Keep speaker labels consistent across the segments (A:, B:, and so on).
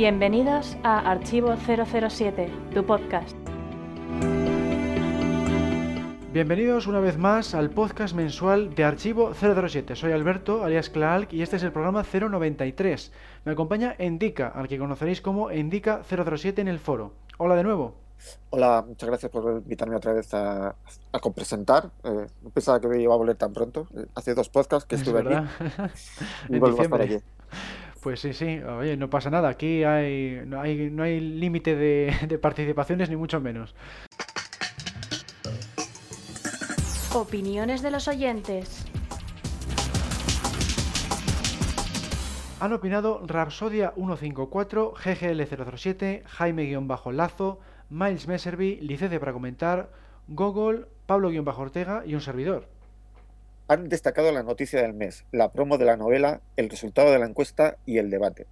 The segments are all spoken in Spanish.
A: Bienvenidos a Archivo 007, tu podcast.
B: Bienvenidos una vez más al podcast mensual de Archivo 007. Soy Alberto, alias Clark, y este es el programa 093. Me acompaña Endica, al que conoceréis como Endica 007 en el foro. Hola de nuevo.
C: Hola, muchas gracias por invitarme otra vez a, a compresentar. Eh, no pensaba que me iba a volver tan pronto. Eh, hace dos podcasts que estuve aquí.
B: y vuelvo a estar aquí. Pues sí, sí, oye, no pasa nada. Aquí hay, no hay, no hay límite de, de participaciones, ni mucho menos.
A: Opiniones de los oyentes.
B: Han opinado Rapsodia 154, GGL007, Jaime-Lazo, Miles Messerby, licencia para comentar, Gogol, Pablo-Ortega y un servidor.
C: Han destacado la noticia del mes, la promo de la novela, el resultado de la encuesta y el debate.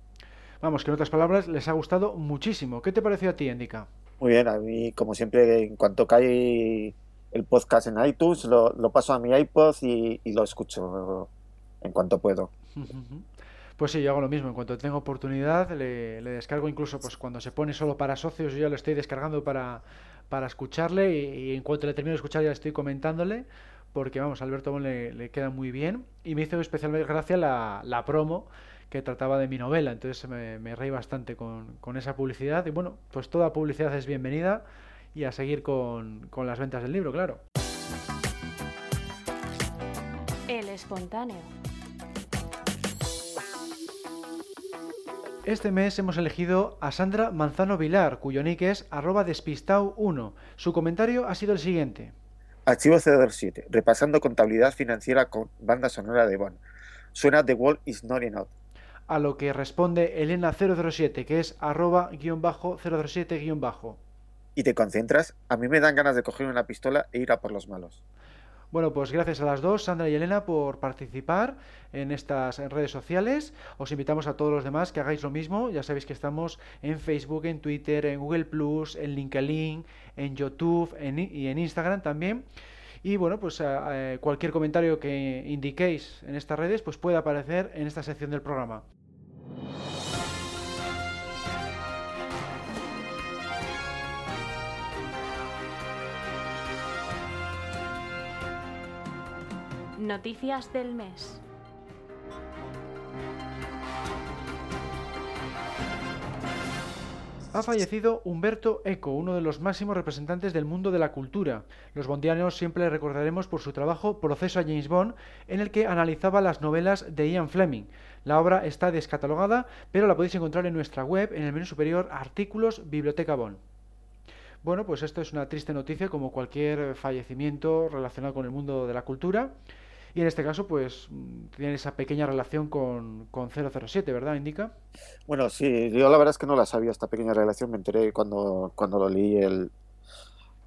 B: Vamos, que en otras palabras les ha gustado muchísimo. ¿Qué te pareció a ti, Indica?
C: Muy bien, a mí, como siempre, en cuanto cae el podcast en iTunes, lo, paso a mi iPod y, lo escucho en cuanto puedo.
B: Pues sí, yo hago lo mismo. En cuanto tengo oportunidad, le, descargo incluso pues cuando se pone solo para socios, yo ya lo estoy descargando para, para escucharle y, en cuanto le termino de escuchar ya estoy comentándole porque vamos, a Alberto le, le queda muy bien y me hizo especialmente gracia la, la promo que trataba de mi novela, entonces me, me reí bastante con, con esa publicidad y bueno, pues toda publicidad es bienvenida y a seguir con, las ventas del libro, claro.
A: El espontáneo.
B: Este mes hemos elegido a Sandra Manzano Vilar, cuyo nick es arroba despistau1. Su comentario ha sido el siguiente.
C: Archivo 007, repasando contabilidad financiera con banda sonora de Bond. Suena The Wall is not enough.
B: A lo que responde Elena007, que es arroba guion bajo 007 guion bajo
C: y te concentras, a mí me dan ganas de coger una pistola e ir a por los malos.
B: Bueno, pues gracias a las dos, Sandra y Elena, por participar en estas redes sociales. Os invitamos a todos los demás que hagáis lo mismo. Ya sabéis que estamos en Facebook, en Twitter, en Google Plus, en LinkedIn, en YouTube y en Instagram también. Y bueno, pues eh, cualquier comentario que indiquéis en estas redes, pues puede aparecer en esta sección del programa.
A: Noticias del mes.
B: Ha fallecido Humberto Eco, uno de los máximos representantes del mundo de la cultura. Los bondianos siempre recordaremos por su trabajo Proceso a James Bond, en el que analizaba las novelas de Ian Fleming. La obra está descatalogada, pero la podéis encontrar en nuestra web, en el menú superior Artículos Biblioteca Bond. Bueno, pues esto es una triste noticia como cualquier fallecimiento relacionado con el mundo de la cultura. Y en este caso, pues tiene esa pequeña relación con, con 007, ¿verdad? Indica.
C: Bueno, sí, yo la verdad es que no la sabía esta pequeña relación, me enteré cuando, cuando lo leí el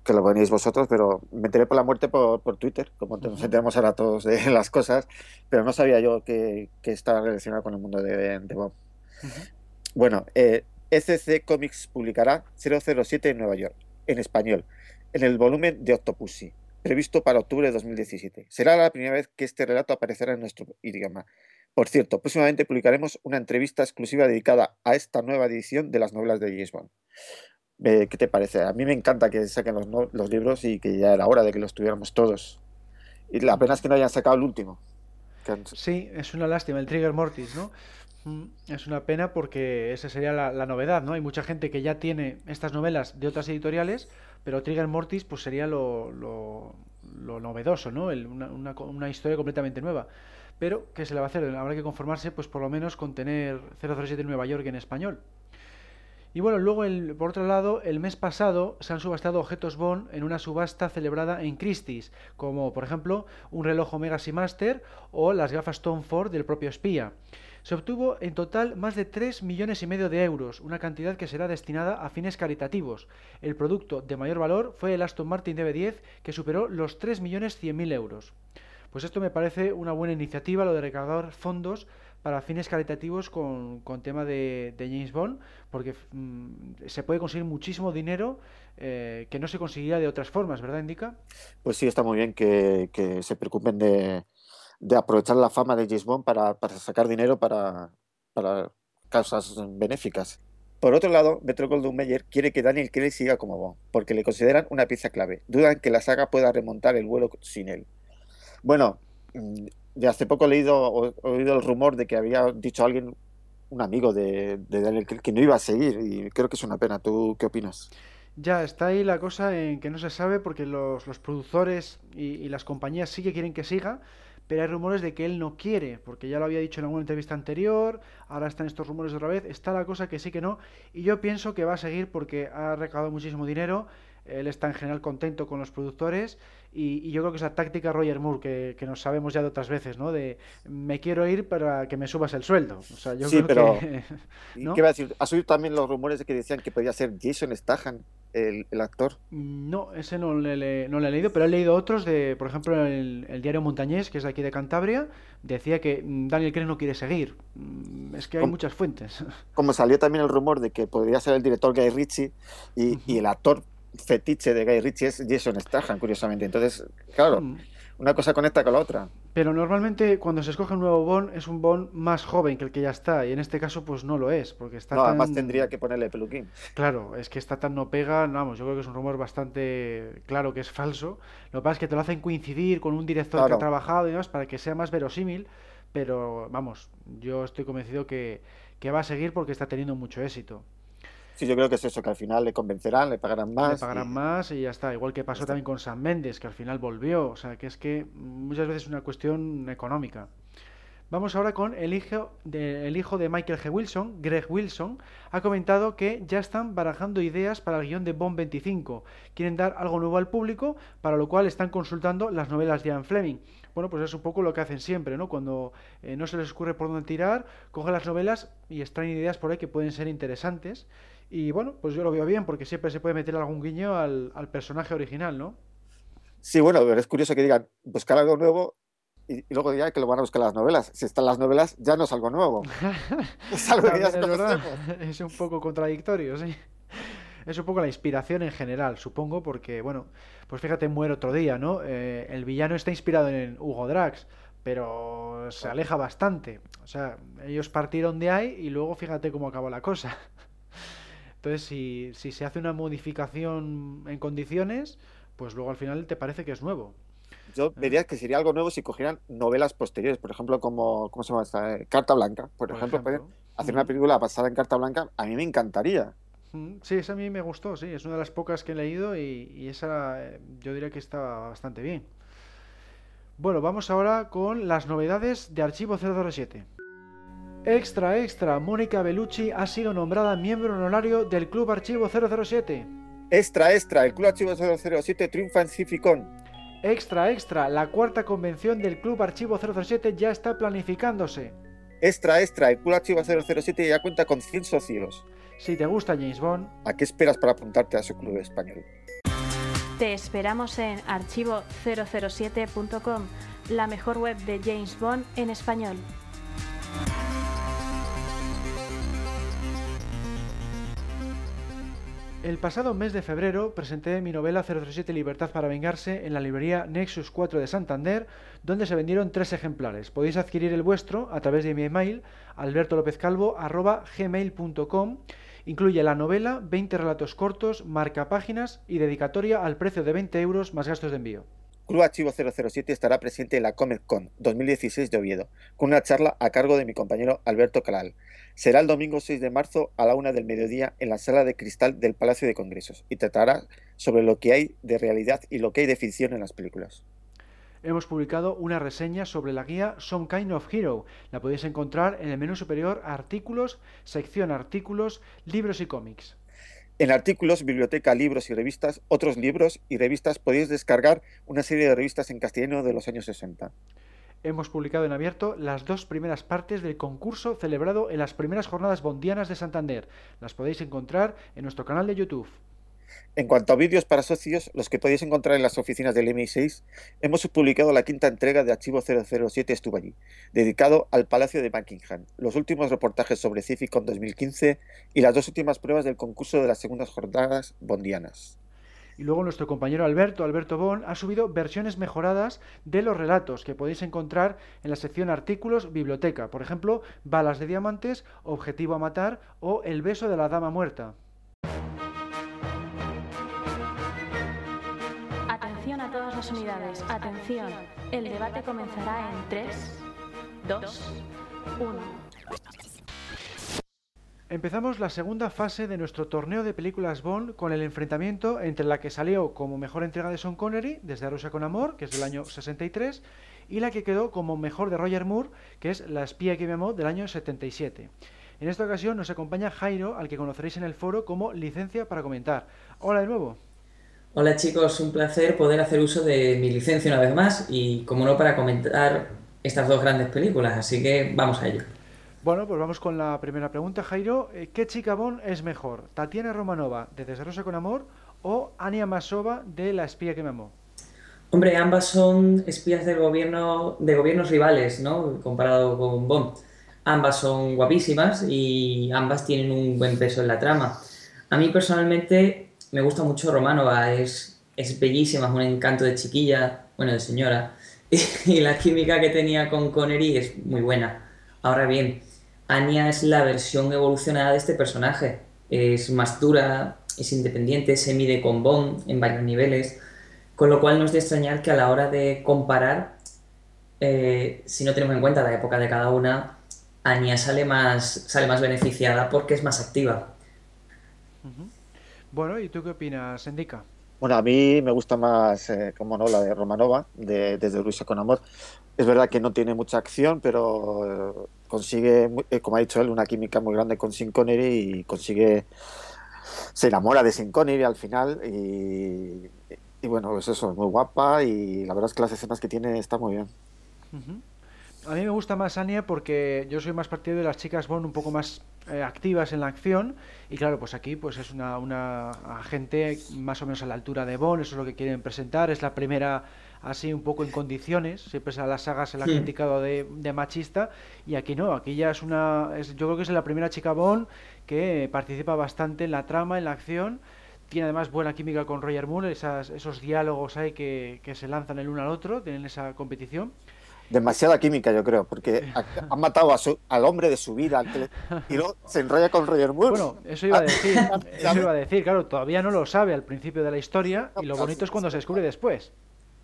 C: que lo veníais vosotros, pero me enteré por la muerte por, por Twitter, como nos enteramos ahora todos de las cosas, pero no sabía yo que, que estaba relacionado con el mundo de, de Bob. Bueno, eh, ECC Comics publicará 007 en Nueva York, en español, en el volumen de Octopussy previsto para octubre de 2017. Será la primera vez que este relato aparecerá en nuestro idioma. Por cierto, próximamente publicaremos una entrevista exclusiva dedicada a esta nueva edición de las novelas de James. Eh, ¿Qué te parece? A mí me encanta que saquen los, libros y que ya era hora de que los tuviéramos todos. Y la pena es que no hayan sacado el último.
B: Sí, es una lástima, el Trigger Mortis, ¿no? Es una pena porque esa sería la, novedad, ¿no? Hay mucha gente que ya tiene estas novelas de otras editoriales, pero Trigger Mortis pues sería lo, lo, novedoso, ¿no? una, una, historia completamente nueva. Pero, ¿qué se le va a hacer? Habrá que conformarse, pues por lo menos con tener 007 en Nueva York en español. Y bueno, luego, el, por otro lado, el mes pasado se han subastado objetos Bond en una subasta celebrada en Christie's, como por ejemplo un reloj Omega Seamaster o las gafas Tom Ford del propio espía. Se obtuvo en total más de 3 millones y medio de euros, una cantidad que será destinada a fines caritativos. El producto de mayor valor fue el Aston Martin DB10, que superó los 3 millones 100 mil euros. Pues esto me parece una buena iniciativa, lo de recaudar fondos para fines caritativos con, tema de, James Bond, porque mm, se puede conseguir muchísimo dinero eh, que no se conseguiría de otras formas, ¿verdad, Indica?
C: Pues sí, está muy bien que se preocupen de, de aprovechar la fama de James Bond para, sacar dinero para, causas benéficas. Por otro lado, Metro Goldwyn Mayer quiere que Daniel Craig siga como Bond, porque le consideran una pieza clave. Dudan que la saga pueda remontar el vuelo sin él. Bueno, mm, de hace poco he leído, oído el rumor de que había dicho alguien, un amigo de, de Daniel Craig, que no iba a seguir, y creo que es una pena. ¿Tú qué opinas?
B: Ya, está ahí la cosa en que no se sabe porque los, los productores y, y, las compañías sí que quieren que siga, pero hay rumores de que él no quiere, porque ya lo había dicho en alguna entrevista anterior, ahora están estos rumores otra vez, está la cosa que sí que no, y yo pienso que va a seguir porque ha recaudado muchísimo dinero, él está en general contento con los productores y, y yo creo que esa táctica Roger Moore que, que, nos sabemos ya de otras veces, ¿no? De me quiero ir para que me subas el sueldo. O sea, yo
C: sí,
B: creo
C: pero
B: que, ¿no?
C: ¿qué va a decir? ¿Has oído también los rumores de que decían que podía ser Jason Statham el, el actor?
B: No, ese no le, le- no le he leído, pero he leído otros de, por ejemplo, el, el diario Montañés, que es de aquí de Cantabria, decía que mm, Daniel Craig no quiere seguir. Mm, Es que hay muchas fuentes.
C: Como salió también el rumor de que podría ser el director Guy Ritchie y, y el actor fetiche de Guy Ritchie es Jason Statham, curiosamente. Entonces, claro,
B: Mm.
C: Una cosa conecta con la otra.
B: Pero normalmente cuando se escoge un nuevo Bond es un Bond más joven que el que ya está, y en este caso pues no lo es, porque está
C: No,
B: tan...
C: además tendría que ponerle peluquín.
B: Claro, es que está tan no pega, vamos, yo creo que es un rumor bastante claro que es falso. Lo que pasa es que te lo hacen coincidir con un director que ha trabajado y demás para que sea más verosímil, pero vamos, yo estoy convencido que, que va a seguir porque está teniendo mucho éxito.
C: Sí, yo creo que es eso, que al final le convencerán, le pagarán
B: Le
C: más.
B: pagarán
C: y-
B: más y ya está. Igual que pasó también con Sam Mendes, que al final volvió. O sea, que es que muchas veces es una cuestión económica. Vamos ahora con el hijo de, el hijo de Michael G. Wilson, Greg Wilson, ha comentado que ya están barajando ideas para el guion de Bond 25. Quieren dar algo nuevo al público, para lo cual están consultando las novelas de Ian Fleming. Bueno, pues es un poco lo que hacen siempre, ¿no? Cuando eh, no se les ocurre por dónde tirar, cogen las novelas y extraen ideas por ahí que pueden ser interesantes. Y bueno, pues yo lo veo bien, porque siempre se puede meter algún guiño al, al personaje original, ¿no?
C: Sí, bueno, pero es curioso que digan buscar algo nuevo y, y luego digan que lo van a buscar las novelas. Si están las novelas, ya no es algo nuevo. Es algo que ya
B: verdad. Es un poco contradictorio, sí. Es un poco la inspiración en general, supongo, porque, bueno, pues fíjate, muere otro día, ¿no? Eh, el villano está inspirado en Hugo Drax, pero se aleja bastante. O sea, ellos partieron de ahí y luego fíjate cómo acabó la cosa. Entonces, si, si se hace una modificación en condiciones, pues luego al final te parece que es nuevo.
C: Yo vería que sería algo nuevo si cogieran novelas posteriores, por ejemplo, como, ¿cómo se llama esta? Eh, Carta Blanca. Por,
B: Por
C: ejemplo, hacer una
B: Ujú.
C: película basada en Carta Blanca, a mí me encantaría.
B: Mm, Sí, esa a mí me gustó, sí, es una de las pocas que he leído y, y esa eh, yo diría que está bastante bien. Bueno, vamos ahora con las novedades de Archivo 007. Extra, extra, Mónica Bellucci ha sido nombrada miembro honorario del Club Archivo 007.
C: Extra, extra, el Club Archivo 007 triunfa en Cificon.
B: Extra, extra, la cuarta convención del Club Archivo 007 ya está planificándose.
C: Extra, extra, el Club Archivo 007 ya cuenta con 100 socios.
B: Si te gusta James Bond,
C: ¿A qué esperas para apuntarte a su club español?
A: Te esperamos en archivo007.com, la mejor web de James Bond en español.
B: El pasado mes de febrero presenté mi novela 007 Libertad para vengarse en la librería Nexus 4 de Santander, donde se vendieron tres ejemplares. Podéis adquirir el vuestro a través de mi email albertolopezcalvo@gmail.com. Incluye la novela, 20 relatos cortos, marcapáginas y dedicatoria al precio de 20 euros más gastos de envío.
C: Club Archivo 007 estará presente en la Comic Con 2016 de Oviedo, con una charla a cargo de mi compañero Alberto Calal. Será el domingo 6 de marzo a la una del mediodía en la sala de cristal del Palacio de Congresos y tratará sobre lo que hay de realidad y lo que hay de ficción en las películas.
B: Hemos publicado una reseña sobre la guía Some Kind of Hero. La podéis encontrar en el menú superior Artículos, sección Artículos, Libros y cómics.
C: En artículos, biblioteca, libros y revistas, otros libros y revistas podéis descargar una serie de revistas en castellano de los años 60.
B: Hemos publicado en abierto las dos primeras partes del concurso celebrado en las primeras jornadas bondianas de Santander. Las podéis encontrar en nuestro canal de YouTube.
C: En cuanto a vídeos para socios, los que podéis encontrar en las oficinas del MI6, hemos publicado la quinta entrega de Archivo 007 Estuvo allí, dedicado al Palacio de Buckingham, los últimos reportajes sobre Cificon 2015 y las dos últimas pruebas del concurso de las segundas jornadas bondianas.
B: Y luego nuestro compañero Alberto, Alberto Bon, ha subido versiones mejoradas de los relatos que podéis encontrar en la sección artículos biblioteca. Por ejemplo, Balas de Diamantes, Objetivo a Matar o El beso de la Dama Muerta.
A: Unidades. Atención. El debate comenzará en 3, 2, 1.
B: Empezamos la segunda fase de nuestro torneo de películas Bond con el enfrentamiento entre la que salió como mejor entrega de Sean Connery, desde Rusia con Amor, que es del año 63, y la que quedó como mejor de Roger Moore, que es La espía que me amó, del año 77. En esta ocasión nos acompaña Jairo, al que conoceréis en el foro como licencia para comentar. Hola de nuevo.
D: Hola chicos, un placer poder hacer uso de mi licencia una vez más y como no para comentar estas dos grandes películas, así que vamos a ello.
B: Bueno, pues vamos con la primera pregunta, Jairo. Eh, ¿Qué chica Bond es mejor? ¿Tatiana Romanova de Desde con Amor o Ania Masova de La espía que me amó?
D: Hombre, ambas son espías de gobierno de gobiernos rivales, ¿no? Comparado con Bond. Ambas son guapísimas y ambas tienen un buen peso en la trama. A mí personalmente me gusta mucho Romanova, es, es bellísima, es un encanto de chiquilla, bueno, de señora, y la química que tenía con Connery es muy buena. Ahora bien, Anya es la versión evolucionada de este personaje. Es más dura, es independiente, se mide con Bond en varios niveles, con lo cual no es de extrañar que a la hora de comparar, eh, si no tenemos en cuenta la época de cada una, Anya sale más, sale más beneficiada porque es más activa.
B: Bueno, ¿y tú qué opinas, Endica?
C: Bueno, a mí me gusta más, eh, como no, la de Romanova, de, desde Rusia con Amor. Es verdad que no tiene mucha acción, pero consigue, eh, como ha dicho él, una química muy grande con Sin Connery y consigue, se enamora de Sin Connery al final y, bueno, pues eso, es muy guapa y la verdad es que las escenas que tiene están muy bien.
B: A mí me gusta más Anya porque yo soy más partidario de las chicas Bond un poco más eh, activas en la acción y claro, pues aquí pues es una, una agente más o menos a la altura de Bond, eso es lo que quieren presentar, es la primera así un poco en condiciones. Siempre a las sagas se la ha criticado de, machista y aquí no, aquí ya es una, es, yo creo que es la primera chica Bond que participa bastante en la trama, en la acción. Tiene además buena química con Roger Moore, esas, esos diálogos hay que, que se lanzan el uno al otro, tienen esa competición
C: demasiada química, yo creo, porque han matado a al hombre de su vida y luego se enrolla con Roger Moore.
B: Bueno, eso iba a decir, eso iba a decir, claro, todavía no lo sabe al principio de la historia y lo bonito es cuando se descubre después.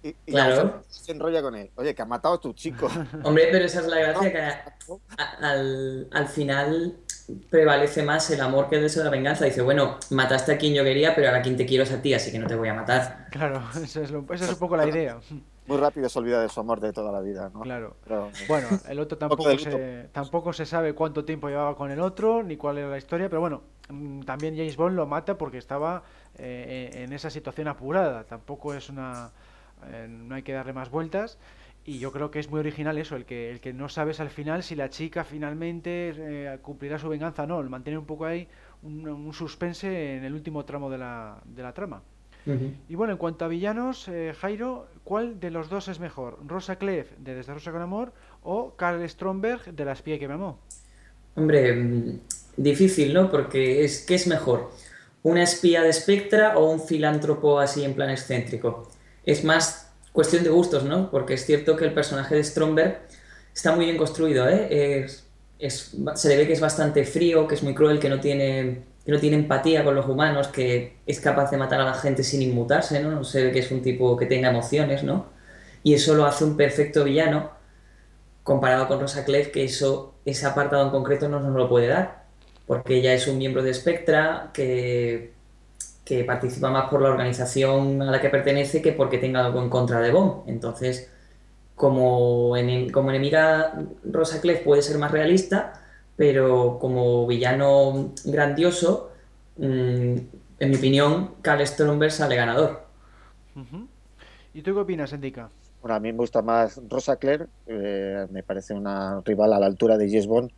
C: Y, claro. se enrolla con él. Oye, que ha matado a tu chico.
D: Hombre, pero esa es la gracia, que al, al final prevalece más el amor que el deseo de la venganza. Dice, bueno, mataste a quien yo quería, pero ahora quien te quiero es a ti, así que no te voy a matar.
B: Claro, esa es, es un poco la idea.
C: Muy rápido se olvida de su amor de toda la vida, ¿no?
B: Claro. Bueno, el otro tampoco se, tampoco se sabe cuánto tiempo llevaba con el otro, ni cuál era la historia, pero bueno, mm, también James Bond lo mata porque estaba eh, en esa situación apurada. Tampoco es una eh, no hay que darle más vueltas. Y yo creo que es muy original eso, el que, el que no sabes al final si la chica finalmente eh, cumplirá su venganza o no. El mantener un poco ahí un, suspense en el último tramo de la, de la trama. Y bueno, en cuanto a villanos, eh, Jairo, ¿cuál de los dos es mejor? ¿Rosa Clef de Desde Rosa con Amor o Carl Stromberg de La espía que me amó?
D: Hombre, mm, difícil, ¿no? Porque es ¿qué es mejor? ¿Una espía de Spectra o un filántropo así en plan excéntrico? es más cuestión de gustos, ¿no? Porque es cierto que el personaje de Stromberg está muy bien construido, ¿eh? se le ve que es bastante frío, que es muy cruel, que no tiene que no tiene empatía con los humanos, que es capaz de matar a la gente sin inmutarse, ¿no? No se ve que es un tipo que tenga emociones, ¿no? Y eso lo hace un perfecto villano, comparado con Rosa Clef, que eso, ese apartado en concreto no nos lo puede dar, porque ella es un miembro de Spectra que que participa más por la organización a la que pertenece que porque tenga algo en contra de Bond. Entonces, como, como enemiga, Rosa Clef puede ser más realista, pero como villano grandioso, mm, en mi opinión, Carl Stromberg sale ganador.
B: ¿Y tú qué opinas, Endica?
C: Bueno, a mí me gusta más Rosa Claire, eh, me parece una rival a la altura de Jess Bond.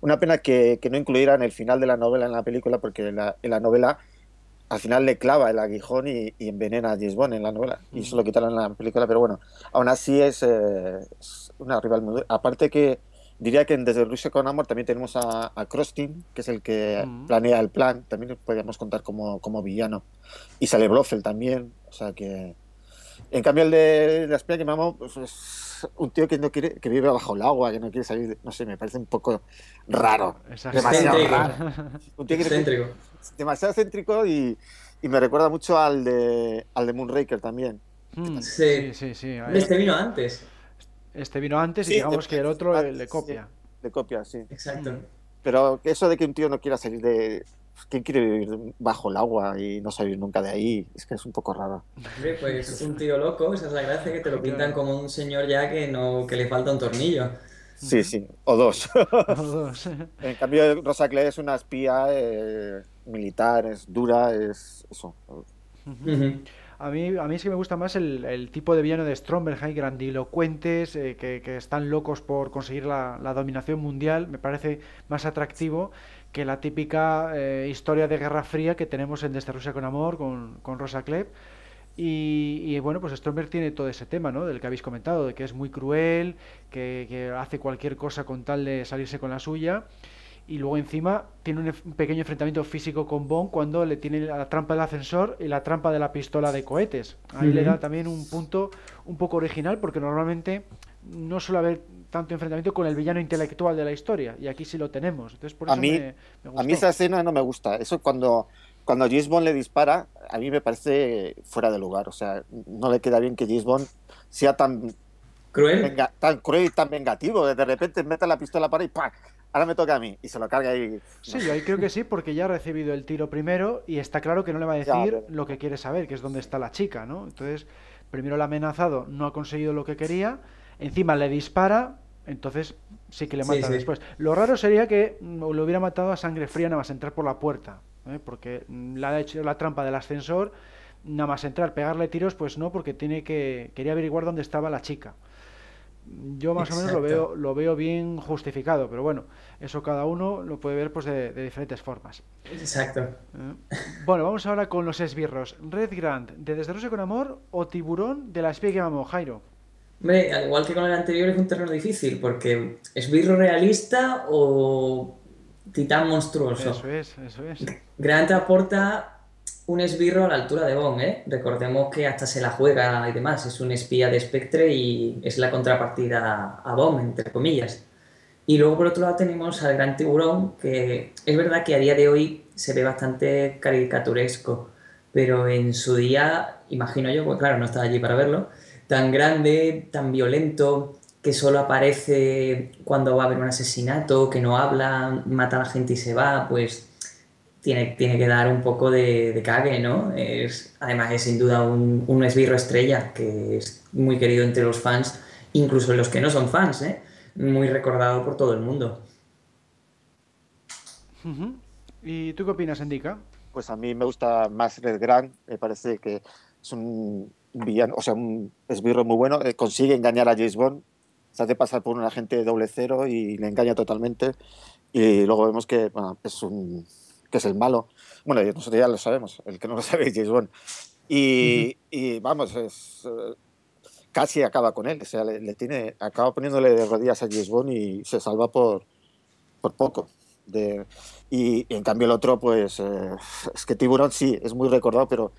C: Una pena que, no incluyeran el final de la novela en la película, porque en la novela al final le clava el aguijón y, envenena a James Bond en la novela. Y eso lo quitaron en la película, pero bueno, aún así es, eh, una rival muy Aparte que diría que en Desde Rusia con Amor también tenemos a, a Krostin, que es el que
B: Mm.
C: planea el plan, también podríamos contar como, como villano. Y sale Blofeld también, o sea que... En cambio el de la espía que me amo, pues es un tío que no quiere, que vive bajo el agua, que no quiere salir, de- no sé, me parece un poco raro. Demasiado
D: Excéntrico.
C: raro. Un tío que
D: Excéntrico.
C: demasiado céntrico y, y me recuerda mucho al de, al de Moonraker también.
B: Mm,
D: Sí.
B: sí, sí, sí.
D: Este vino antes.
B: Este vino antes y digamos que el otro
C: ah,
B: le, le
C: sí.
B: copia.
C: De copia, sí.
D: Exacto.
C: Pero eso de que un tío no quiera salir de... ¿Quién quiere vivir bajo el agua y no salir nunca de ahí? Es que es un poco raro.
D: Hombre, pues un tío loco, esa es la gracia, que te lo pintan como un señor ya que no que le falta un tornillo.
C: Sí, sí, o dos.
B: Los dos.
C: en cambio, Rosa Clay es una espía eh, militar, es dura, es eso.
B: A mí, a mí sí que me gusta más el, tipo de villano de Stromberg, grandilocuentes, eh, que, están locos por conseguir la, dominación mundial. Me parece más atractivo que la típica eh, historia de Guerra Fría que tenemos en Desde Rusia con Amor, con, Rosa Klebb. Y, y, bueno, pues Stromberg tiene todo ese tema, ¿no? Del que habéis comentado, de que es muy cruel, que, que hace cualquier cosa con tal de salirse con la suya. Y luego encima tiene un, pequeño enfrentamiento físico con Bond cuando le tiene la trampa del ascensor y la trampa de la pistola de cohetes. Ahí le da también un punto un poco original porque normalmente no suele haber tanto enfrentamiento con el villano intelectual de la historia y aquí sí lo tenemos. Entonces por
C: A
B: eso
C: mí-
B: me, me
C: A mí esa escena no me gusta. Eso cuando, cuando James Bond le dispara, a mí me parece fuera de lugar. O sea, no le queda bien que James Bond sea tan,
D: Cruel.
C: venga- tan cruel y tan vengativo. De repente mete la pistola para y ¡pam! Ahora me toca a mí. Y se lo carga y...
B: Sí, yo ahí creo que sí, porque ya ha recibido el tiro primero y está claro que no le va a
C: Ya,
B: decir
C: pero-
B: lo que quiere saber, que es dónde está la chica, ¿no? Entonces, primero la ha amenazado, no ha conseguido lo que quería, encima le dispara, entonces sí que le mata
D: sí.
B: después. Lo raro sería que mm, lo hubiera matado a sangre fría nada más entrar por la puerta, ¿eh? porque mm, le ha hecho la trampa del ascensor, nada más entrar, pegarle tiros, pues no, porque tiene que quería averiguar dónde estaba la chica. Yo más o menos lo veo, lo veo bien justificado, pero bueno, eso cada uno lo puede ver pues de, de diferentes formas.
D: Exacto.
B: ¿eh? Bueno, vamos ahora con los esbirros. Red Grant, de Desde Rusia con Amor o Tiburón de la espía que llamamos Jairo.
D: Hombre, al igual que con el anterior es un terreno difícil, porque ¿es birro realista o titán monstruoso?
B: Eso es, eso es.
D: Grant aporta un esbirro a la altura de Bond, ¿eh? Recordemos que hasta se la juega y demás, es un espía de Spectre y es la contrapartida a Bond, entre comillas. Y luego por otro lado tenemos al gran tiburón, que es verdad que a día de hoy se ve bastante caricaturesco, pero en su día, imagino yo, pues claro, no estaba allí para verlo, tan grande, tan violento, que solo aparece cuando va a haber un asesinato, que no habla, mata a la gente y se va, pues tiene, tiene que dar un poco de, de cague, ¿no? Es, además es sin duda un, un esbirro estrella, que es muy querido entre los fans, incluso los que no son fans, ¿eh? Muy recordado por todo el mundo.
B: ¿Y tú qué opinas, Endica?
C: Pues a mí me gusta más Red Grant. Me parece que es un villano, o sea, un esbirro muy bueno. eh, consigue engañar a James Bond. Se hace pasar por un agente de doble cero y le engaña totalmente. Y luego vemos que, bueno, es un, que es el malo. Bueno, nosotros ya lo sabemos, el que no lo sabe es James Bond. Y, y vamos, es, eh, casi acaba con él. O sea, le, le tiene, acaba poniéndole de rodillas a James Bond y se salva por, por poco. De, y, y en cambio el otro, pues eh, es que Tiburón sí, es muy recordado, pero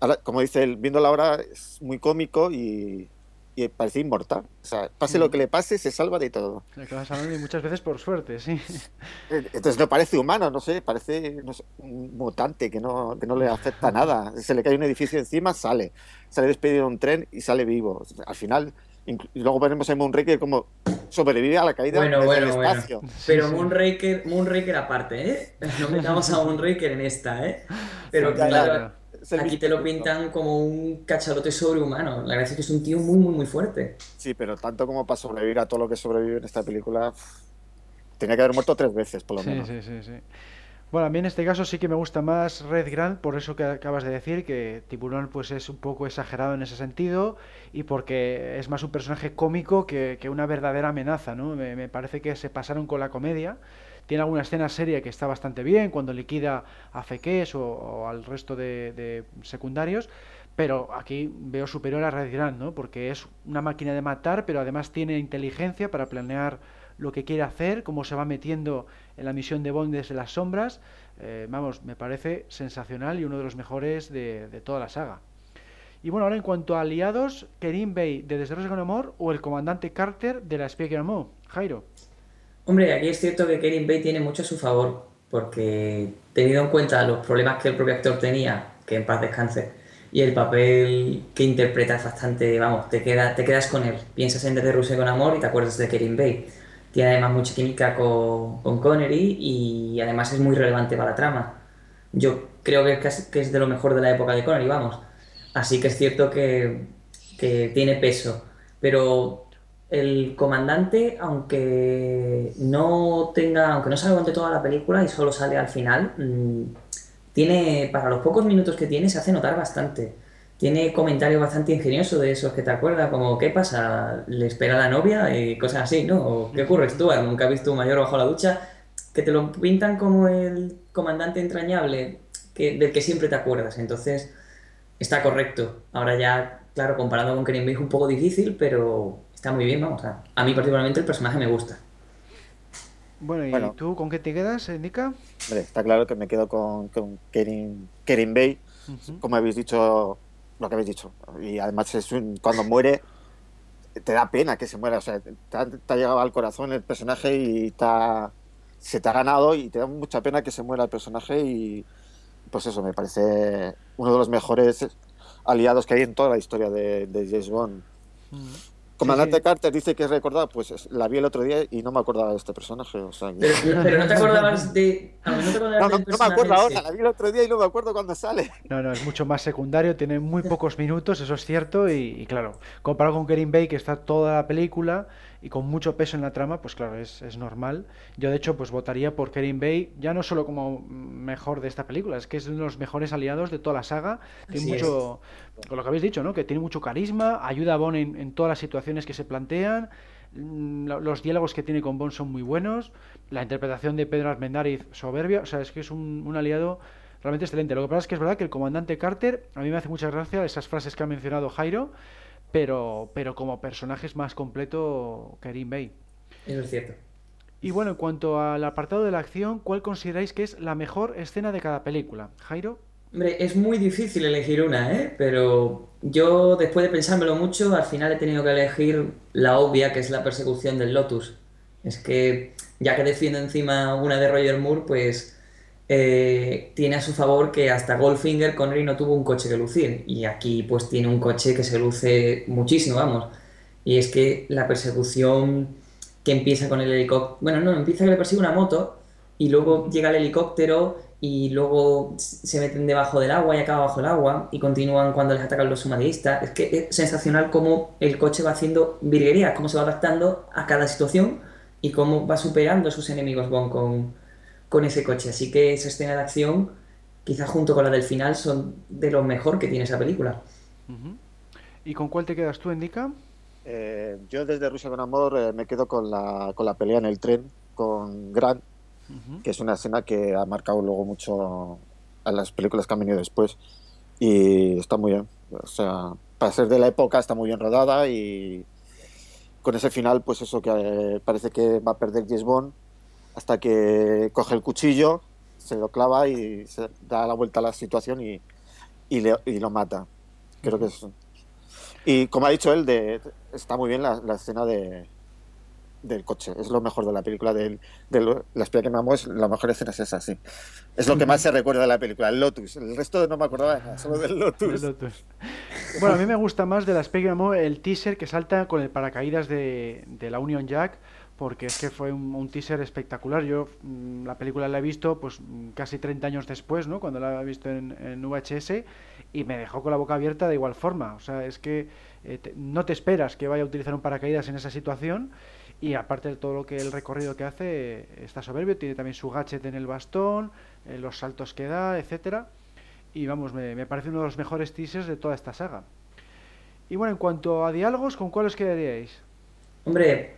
C: ahora, como dice él, viéndolo ahora es muy cómico y, y parece inmortal. O sea, pase lo que le pase, se salva de todo.
B: Vas hablando y muchas veces por suerte, sí.
C: Eh, Entonces no parece humano, no sé, parece no sé, un mutante que no, que no le afecta nada. Se le cae un edificio encima, sale. Sale despedido de un tren y sale vivo. Al final, y luego veremos en Moonraker cómo sobrevive a la caída
D: Bueno,
C: del
D: bueno, bueno.
C: espacio.
D: Pero
B: sí.
D: Moonraker, Moonraker aparte, ¿eh? No metamos a Moonraker en esta, ¿eh? Pero claro, aquí te lo pintan como un cachalote sobrehumano. La verdad es que es un tío muy, muy, muy fuerte.
C: Sí, pero tanto como para sobrevivir a todo lo que sobrevive en esta película, tenía que haber muerto tres veces, por lo
B: Sí,
C: menos.
B: sí, sí, sí. Bueno, a mí en este caso sí que me gusta más Red Grant, por eso que acabas de decir, que Tiburón pues es un poco exagerado en ese sentido y porque es más un personaje cómico que, que una verdadera amenaza, ¿no? Me, me parece que se pasaron con la comedia. Tiene alguna escena seria que está bastante bien, cuando liquida a Feques o, al resto de, de secundarios, pero aquí veo superior a Red Grant, ¿no? Porque es una máquina de matar, pero además tiene inteligencia para planear lo que quiere hacer, cómo se va metiendo en la misión de Bond desde las sombras. Eh, vamos, me parece sensacional y uno de los mejores de, toda la saga. Y bueno, ahora en cuanto a aliados, Kerim Bey de Desde con Amor o el comandante Carter de la Espía que Jairo.
D: Hombre, aquí es cierto que Kerim Bey tiene mucho a su favor, porque tenido en cuenta los problemas que el propio actor tenía, que en paz descanse, y el papel que interpreta es bastante, vamos, te, te quedas con él. Piensas en Desde Rusia con Amor y te acuerdas de Kerim Bay. Tiene además mucha química con, con Connery y además es muy relevante para la trama. Yo creo que es, que es de lo mejor de la época de Connery, vamos. Así que es cierto que, que tiene peso. Pero el comandante, aunque no tenga, aunque no salga toda la película y solo sale al final, mm, tiene, para los pocos minutos que tiene, se hace notar bastante. Tiene comentarios bastante ingeniosos de esos que te acuerdas, como ¿qué pasa? ¿Le espera la novia? y cosas así, ¿no? O ¿qué ocurre, tú? Nunca has visto un mayor bajo la ducha. Que te lo pintan como el comandante entrañable que, del que siempre te acuerdas. Entonces, está correcto. Ahora ya, claro, comparado con Kerim es un poco difícil, pero está muy bien, vamos. A, a mí particularmente el personaje me gusta.
B: Bueno, ¿y tú con qué te quedas, Nika?
C: está claro que me quedo con, con Kerin, Bay, como habéis dicho, lo que habéis dicho. Y además es cuando muere, te da pena que se muera. O sea, te ha, llegado al corazón el personaje y se te ha ganado y te da mucha pena que se muera el personaje y pues eso, me parece uno de los mejores aliados que hay en toda la historia de, de James Bond. Comandante Carter dice que es recordado, pues la vi el otro día y no me acordaba de este personaje.
D: pero, no te acordabas de.
C: No, no, me acuerdo ahora, la vi el otro día y no me acuerdo cuándo sale.
B: No, no, es mucho más secundario, tiene muy pocos minutos, eso es cierto, y, claro, comparado con Kerim Bay, que está toda la película y con mucho peso en la trama, pues claro, es, es normal. Yo de hecho, pues votaría por Kerim Bay, ya no solo como mejor de esta película, es que es uno de los mejores aliados de toda la saga. Tiene mucho, con lo que habéis dicho, ¿no? Que tiene mucho carisma, ayuda a Bond en, todas las situaciones que se plantean. Mm, los diálogos que tiene con Bond son muy buenos. La interpretación de Pedro Armendáriz soberbia. O sea, es que es un, aliado realmente excelente. Lo que pasa es que es verdad que el comandante Carter, a mí me hace mucha gracia esas frases que ha mencionado Jairo, pero, pero como personaje es más completo Karim Bey.
D: Eso es cierto.
B: Y bueno, en cuanto al apartado de la acción, ¿cuál consideráis que es la mejor escena de cada película? Jairo.
D: Hombre, es muy difícil elegir una, ¿eh? Pero yo, después de pensármelo mucho, al final he tenido que elegir la obvia, que es la persecución del Lotus. Es que, ya que defiendo encima una de Roger Moore, pues eh, tiene a su favor que hasta Goldfinger Connery no tuvo un coche que lucir. Y aquí, pues, tiene un coche que se luce muchísimo, vamos. Y es que la persecución que empieza con el helicóptero. Bueno, no, empieza que le persigue una moto y luego llega el helicóptero y luego se meten debajo del agua y acaba bajo el agua y continúan cuando les atacan los sumadistas. Es que es sensacional cómo el coche va haciendo virguerías, cómo se va adaptando a cada situación y cómo va superando a sus enemigos con, con ese coche. Así que esa escena de acción, quizás junto con la del final, son de lo mejor que tiene esa película.
B: ¿Y con cuál te quedas tú, Indica?
C: Eh, yo desde Rusia con Amor eh, me quedo con la, con la pelea en el tren con Grant que es una escena que ha marcado luego mucho a las películas que han venido después y está muy bien. O sea, para ser de la época está muy bien rodada y con ese final, pues eso que eh, parece que va a perder James Bond hasta que coge el cuchillo, se lo clava y se da la vuelta a la situación y, y, lo mata. Creo que es. Y como ha dicho él, de, está muy bien la escena de, del coche. Es lo mejor de la película. Del, la espía que me es la mejor escena es esa, sí. Es lo que más se recuerda de la película, el Lotus. El resto no me acordaba solo del Lotus.
B: Bueno, a mí me gusta más de la espía que me el teaser que salta con el paracaídas de, la Union Jack porque es que fue un, teaser espectacular. Yo mm, la película la he visto pues casi 30 años después, ¿no? Cuando la he visto en, VHS y me dejó con la boca abierta de igual forma. O sea, es que eh, no te esperas que vaya a utilizar un paracaídas en esa situación y aparte de todo lo que el recorrido que hace, está soberbio, tiene también su gadget en el bastón, eh, los saltos que da, etcétera. Y vamos, me, parece uno de los mejores teasers de toda esta saga. Y bueno, en cuanto a diálogos, ¿con cuál os quedaríais?
D: Hombre,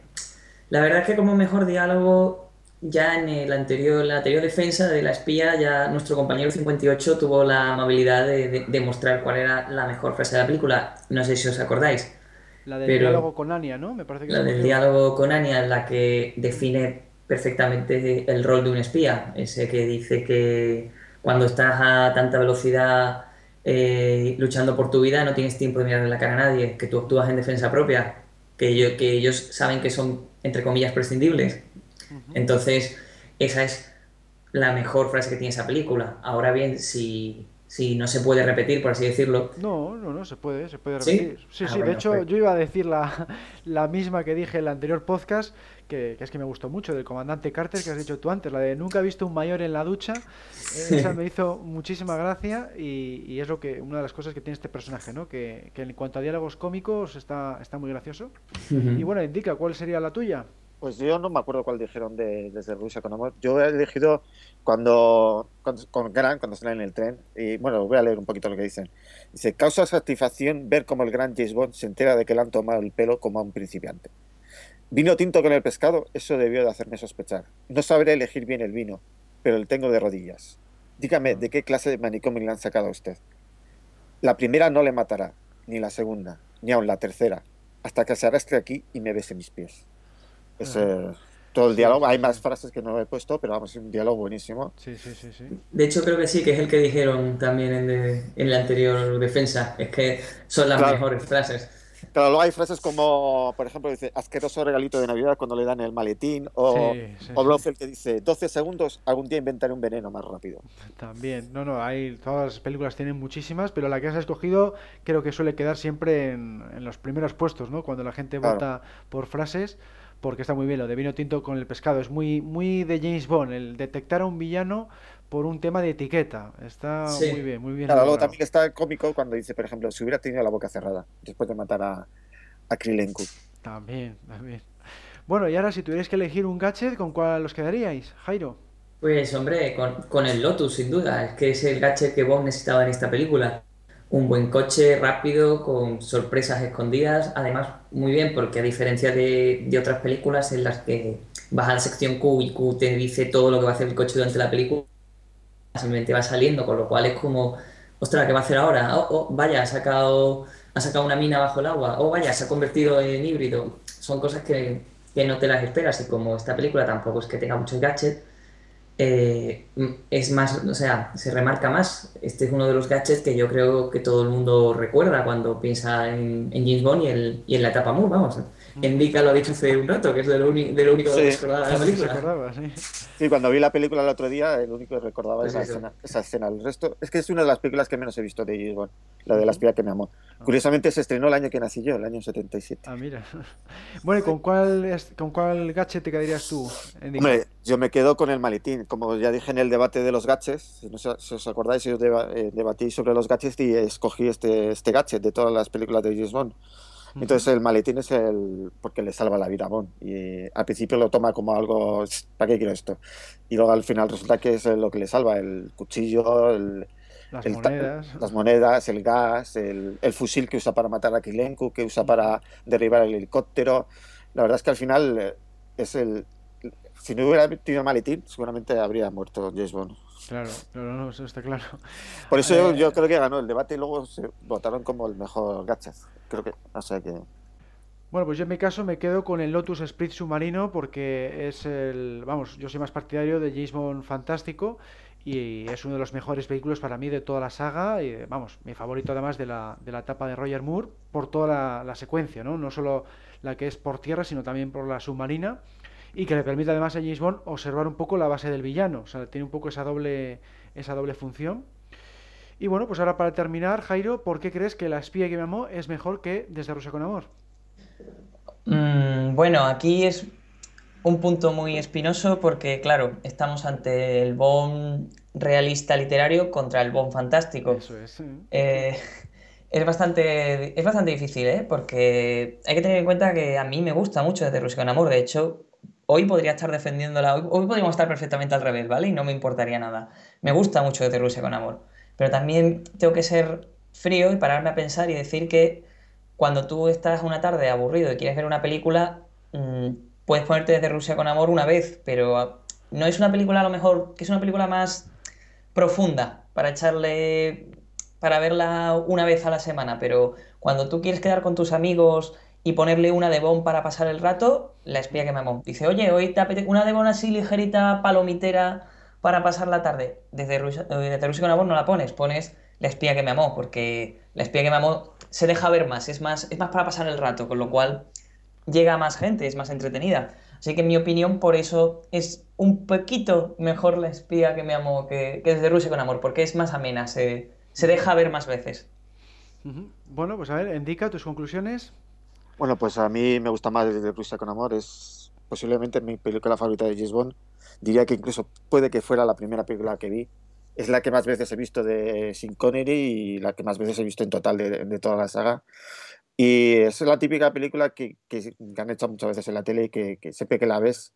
D: la verdad es que como mejor diálogo, ya en el anterior, la anterior defensa de la espía, ya nuestro compañero 58 tuvo la amabilidad de, de, mostrar cuál era la mejor frase de la película. No sé si os acordáis
B: La del
D: Pero-
B: diálogo con Anya, ¿no? Me parece que
D: La del diálogo con Anya es la que define perfectamente el rol de un espía. Ese que dice que cuando estás a tanta velocidad eh, luchando por tu vida no tienes tiempo de mirarle la cara a nadie, que tú actúas en defensa propia, que ellos saben que son, entre comillas, prescindibles. Entonces, esa es la mejor frase que tiene esa película. Ahora bien, si, si no se puede repetir, por así decirlo,
B: No, no, no, se puede, se puede
D: ¿Sí?
B: repetir. Sí,
D: Ah,
B: sí, de hecho
D: pues-
B: yo iba a decir la, la misma que dije en el anterior podcast, que, que es que me gustó mucho, del comandante Carter que has dicho tú antes, la de nunca he visto un mayor en la ducha, eh, esa me hizo muchísima gracia y, y es lo que una de las cosas que tiene este personaje, ¿no? Que, que en cuanto a diálogos cómicos está, está muy gracioso. Y bueno, indica cuál sería la tuya.
C: Pues yo no me acuerdo cuál dijeron de, desde Rusia con amor. Yo he elegido cuando, cuando con Gran, cuando salen en el tren, y bueno, voy a leer un poquito lo que dicen. Dice, causa satisfacción ver cómo el gran James Bond se entera de que le han tomado el pelo como a un principiante. Vino tinto con el pescado, eso debió de hacerme sospechar. No sabré elegir bien el vino, pero el tengo de rodillas. Dígame, ¿de qué clase de manicomio le han sacado a usted? La primera no le matará, ni la segunda, ni aun la tercera, hasta que se arrastre aquí y me bese mis pies. Ese, todo el
B: Sí,
C: diálogo, hay más frases que no he puesto, pero vamos, es un diálogo buenísimo.
B: Sí, sí, sí, sí.
D: De hecho, creo que sí, que es el que dijeron también en, de- en la anterior defensa. Es que son las
C: Claro.
D: mejores frases.
C: Claro, luego hay frases como, por ejemplo, dice, asqueroso regalito de Navidad cuando le dan el maletín, o,
B: Sí, sí,
C: o
B: sí.
C: Blofeld que dice, 12 segundos, algún día inventaré un veneno más rápido.
B: También, no, no, hay, todas las películas tienen muchísimas, pero la que has escogido creo que suele quedar siempre en, en los primeros puestos, ¿no? Cuando la gente
C: Claro.
B: vota por frases, porque está muy bien lo de vino tinto con el pescado, es muy, muy de James Bond, el detectar a un villano por un tema de etiqueta, está
D: Sí.
B: muy bien, muy bien
C: Claro, luego también está cómico cuando dice, por ejemplo, si hubiera tenido la boca cerrada después de matar a, a.
B: También, también. Bueno, y ahora si tuvierais que elegir un gadget, ¿con cuál os quedaríais, Jairo?
D: Pues hombre, con, con el Lotus, sin duda. Es que es el gadget que Bond necesitaba en esta película. Un buen coche rápido, con sorpresas escondidas. Además, muy bien, porque a diferencia de, de otras películas en las que vas a la sección Q y Q te dice todo lo que va a hacer el coche durante la película, simplemente va saliendo, con lo cual es como, ostras, ¿qué va a hacer ahora? Oh, oh, vaya, ha sacado, ha sacado una mina bajo el agua. Oh, vaya, se ha convertido en híbrido. Son cosas que, que no te las esperas y como esta película tampoco es que tenga muchos gadgets, eh, es más, o sea, se remarca más. Este es uno de los gadgets que yo creo que todo el mundo recuerda cuando piensa en, en James Bond y, el- y en la etapa Moore, vamos. Endica lo ha dicho hace un rato, que es de lo, uni- de lo único que
C: Sí.
D: recordaba de la
B: ¿Se
D: película.
B: acordaba? Sí.
C: Sí, cuando vi la película el otro día, el único que recordaba
D: Pues
C: esa,
D: eso.
C: escena, esa escena. El resto, es que es una de las películas que menos he visto de James Bond, la de la espía que me amó. Curiosamente se estrenó el año que nací yo, el año 77.
B: Ah, mira. Bueno, ¿y con cuál, con cuál gadget te quedarías tú?
C: Hombre, yo me quedo con el maletín. Como ya dije en el debate de los gadgets, si, no si os acordáis, yo deba- eh, debatí sobre los gadgets y escogí este, este gadget de todas las películas de James Bond. Entonces el maletín es el porque le salva la vida a Bond. Y al principio lo toma como algo, ¿para qué quiero esto? Y luego al final resulta que es lo que le salva, el cuchillo, el,
B: Las
C: el
B: monedas.
C: las monedas, el gas, el, el fusil que usa para matar a Krylenko, que usa para derribar el helicóptero. La verdad es que al final eh, es el... Si no hubiera tenido maletín, seguramente habría muerto James Bond.
B: Claro, claro, no, eso está claro.
C: Por eso
B: Eh,
C: yo creo que ganó el debate y luego se votaron como el mejor gadget. Creo que, o sea que...
B: Bueno, pues yo en mi caso me quedo con el Lotus Esprit Submarino porque es el, vamos, yo soy más partidario de James fantástico y es uno de los mejores vehículos para mí de toda la saga y vamos, mi favorito además de la, de la etapa de Roger Moore por toda la, la secuencia, ¿no? No solo la que es por tierra, sino también por la submarina y que le permite además a James Bond observar un poco la base del villano, o sea, tiene un poco esa doble, esa doble función. Y bueno, pues ahora para terminar, Jairo, ¿por qué crees que La espía que me amó es mejor que Desde Rusia con Amor?
D: Mm, bueno, aquí es un punto muy espinoso porque, claro, estamos ante el Bond realista literario contra el Bond fantástico.
B: Eso es.
D: Eh, es bastante, es bastante difícil, ¿eh? Porque hay que tener en cuenta que a mí me gusta mucho Desde Rusia con Amor. De hecho, hoy podría estar defendiéndola. Hoy, hoy podríamos estar perfectamente al revés, ¿vale? Y no me importaría nada. Me gusta mucho Desde Rusia con Amor. Pero también tengo que ser frío y pararme a pensar y decir que cuando tú estás una tarde aburrido y quieres ver una película, mm, puedes ponerte Desde Rusia con Amor una vez, pero ah, no es una película a lo mejor, que es una película más profunda para echarle, para verla una vez a la semana, pero cuando tú quieres quedar con tus amigos y ponerle una de Bond para pasar el rato, la espía que me amó. Dice, oye, hoy te apetece una de Bond así ligerita, palomitera para pasar la tarde. Desde Rusia, desde Rusia con amor no la pones, pones la espía que me amó, porque la espía que me amó se deja ver más, es más, es más para pasar el rato, con lo cual llega a más gente, es más entretenida. Así que en mi opinión, por eso es un poquito mejor la espía que me amó que, desde Rusia con amor, porque es más amena, se, se deja ver más veces.
B: Bueno, pues a ver, indica tus conclusiones.
C: Bueno, pues a mí me gusta más desde Rusia con amor, es posiblemente mi película favorita de James Bond. Diría que incluso puede que fuera la primera película que vi. Es la que más veces he visto de Sin Connery y la que más veces he visto en total de, de toda la saga. Y es la típica película que, que, han hecho muchas veces en la tele y que, que siempre que la ves,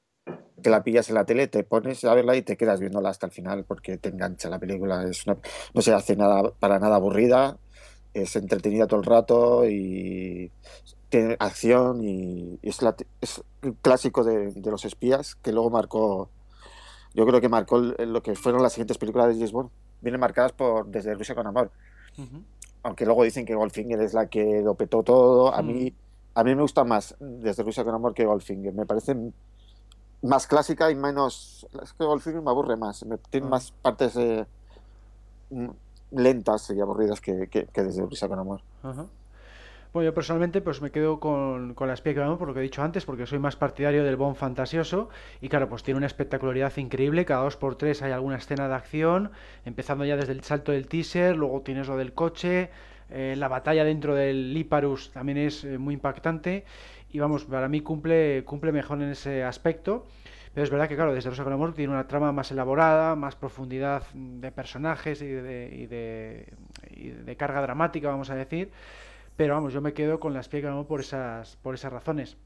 C: que la pillas en la tele, te pones a verla y te quedas viéndola hasta el final porque te engancha la película. Es no se hace nada para nada aburrida, es entretenida todo el rato y tiene acción y, es, la, es un clásico de, de, los espías que luego marcó, yo creo que marcó lo que fueron las siguientes películas de James Bond. Vienen marcadas por Desde Rusia con Amor. Uh aunque luego dicen que Goldfinger es la que lo petó todo, a, mí, mm. a mí me gusta más desde Rusia con Amor que Goldfinger. Me parece más clásica y menos... Es que Goldfinger me aburre más, me, tiene ah. más partes eh, lentas y aburridas que, que, desde Rusia con Amor.
B: Bueno, yo personalmente pues me quedo con, con la espía que vamos por lo que he dicho antes, porque soy más partidario del Bond fantasioso y claro, pues tiene una espectacularidad increíble, cada dos por tres hay alguna escena de acción, empezando ya desde el salto del teaser, luego tienes lo del coche, eh, la batalla dentro del Liparus también es eh, muy impactante y vamos, para mí cumple, cumple mejor en ese aspecto. Pero es verdad que, claro, desde Rosa con Amor tiene una trama más elaborada, más profundidad de personajes y de, y de, y de carga dramática, vamos a decir. Pero vamos, yo me quedo con la espía que por esas, por esas razones.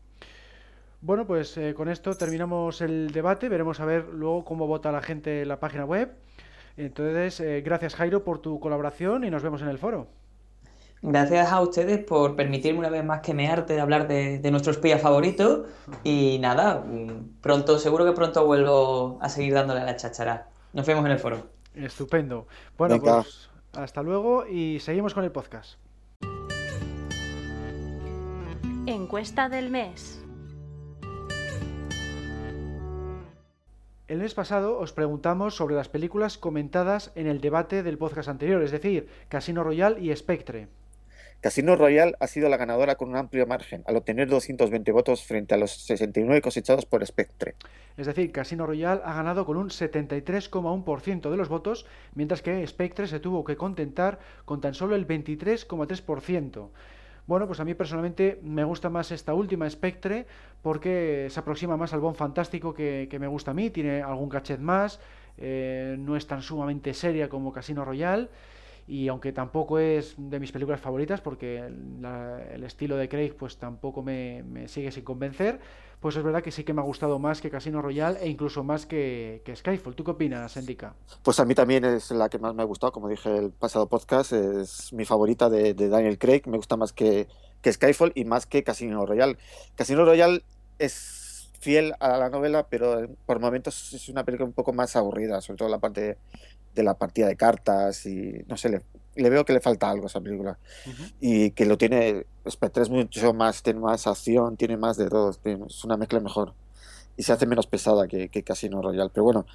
B: Bueno, pues eh, con esto terminamos el debate. Veremos a ver luego cómo vota la gente en la página web. Entonces, eh, gracias Jairo por tu colaboración y nos vemos en el foro.
D: Gracias a ustedes por permitirme una vez más que me arte de hablar de, nuestro espía favorito. Y nada, mm, pronto, seguro que pronto vuelvo a seguir dándole a la chachara. Nos vemos en el foro.
B: Estupendo. Bueno, pues hasta luego y seguimos con el podcast.
A: Encuesta del mes.
B: El mes pasado os preguntamos sobre las películas comentadas en el debate del podcast anterior, es decir, Casino Royale y Spectre.
C: Casino Royale ha sido la ganadora con un amplio margen, al obtener 220 votos frente a los 69 cosechados por Spectre.
B: Es decir, Casino Royale ha ganado con un 73,1% de los votos, mientras que Spectre se tuvo que contentar con tan solo el 23,3%. Bueno, pues a mí personalmente me gusta más esta última Spectre porque se aproxima más al Bond fantástico que, me gusta a mí, tiene algún cachet más, eh, no es tan sumamente seria como Casino Royale y aunque tampoco es de mis películas favoritas porque el estilo de Craig pues tampoco me, sigue sin convencer pues es verdad que sí que me ha gustado más que Casino Royale e incluso más que, que Skyfall. ¿Tú qué opinas, Endica?
C: Pues a mí también es la que más me ha gustado, como dije el pasado podcast, es mi favorita de, Daniel Craig, me gusta más que, que Skyfall y más que Casino Royale. Casino Royale es fiel a la novela, pero por momentos es una película un poco más aburrida, sobre todo la parte de la partida de cartas y no sé, le, le veo que le falta algo a esa película. Y que lo tiene, Spectre es mucho más, tiene más acción, tiene más de todo, es una mezcla mejor. Y se hace menos pesada que, que Casino Royale. Pero bueno,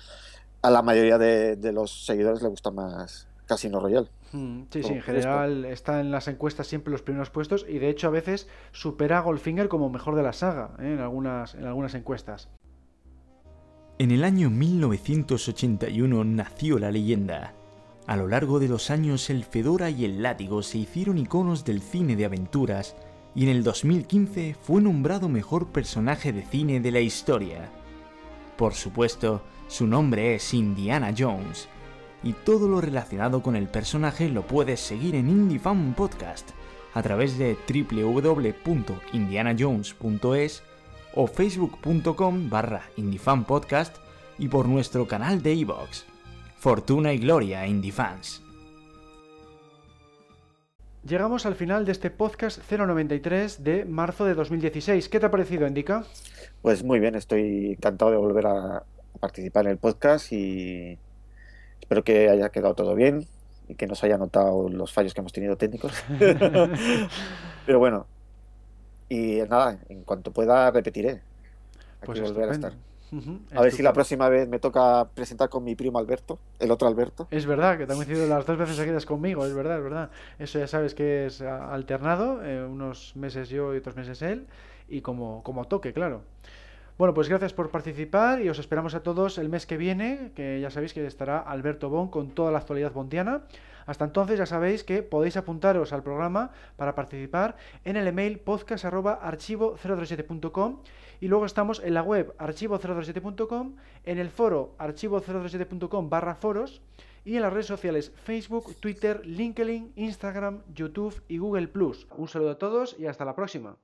C: a la mayoría de, de los seguidores le gusta más Casino Royale.
B: Sí, sí, en general está en las encuestas siempre los primeros puestos y de hecho a veces supera a Goldfinger como mejor de la saga ¿eh? en, algunas, en algunas encuestas.
E: En el año 1981 nació la leyenda a lo largo de los años el Fedora y el Látigo se hicieron iconos del cine de aventuras y en el 2015 fue nombrado mejor personaje de cine de la historia. Por supuesto, su nombre es Indiana Jones, y todo lo relacionado con el personaje lo puedes seguir en IndieFan Podcast a través de www.indianajones.es o facebook.com barra Podcast y por nuestro canal de iVoox. Fortuna y gloria, Indie fans.
B: Llegamos al final de este podcast 093 de marzo de 2016. ¿Qué te ha parecido, Indica?
C: Pues muy bien, estoy encantado de volver a participar en el podcast y espero que haya quedado todo bien y que no se haya notado los fallos que hemos tenido técnicos. Pero bueno, Y nada, en cuanto pueda repetiré. Aquí
B: Pues
C: volver a
B: estupendo.
C: A ver si la próxima vez me toca presentar con mi primo Alberto, el otro Alberto.
B: Es verdad que te han coincidido las dos veces seguidas conmigo, es verdad, es verdad. Eso ya sabes que es ah, alternado, eh, unos meses yo y otros meses él, y como, como toque, claro. Bueno, pues gracias por participar y os esperamos a todos el mes que viene, que ya sabéis que estará Alberto Bon con toda la actualidad bondiana. Hasta entonces ya sabéis que podéis apuntaros al programa para participar en el email podcast@archivo037.com y luego estamos en la web archivo037.com, en el foro archivo037.com barra foros y en las redes sociales Facebook, Twitter, LinkedIn, Instagram, YouTube y Google ⁇ Un saludo a todos y hasta la próxima.